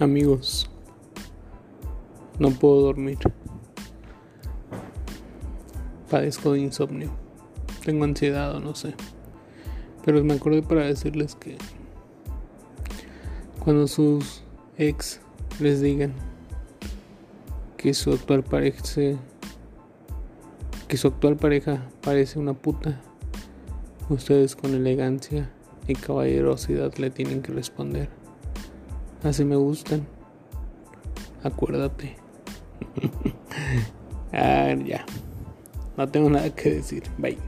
Amigos, no puedo dormir. Padezco de insomnio. Tengo ansiedad o no sé. Pero me acordé para decirles que cuando sus ex les digan que su actual pareja que su actual pareja parece una puta, ustedes con elegancia y caballerosidad le tienen que responder. Así me gustan. Acuérdate. ah, ya. No tengo nada que decir. Bye.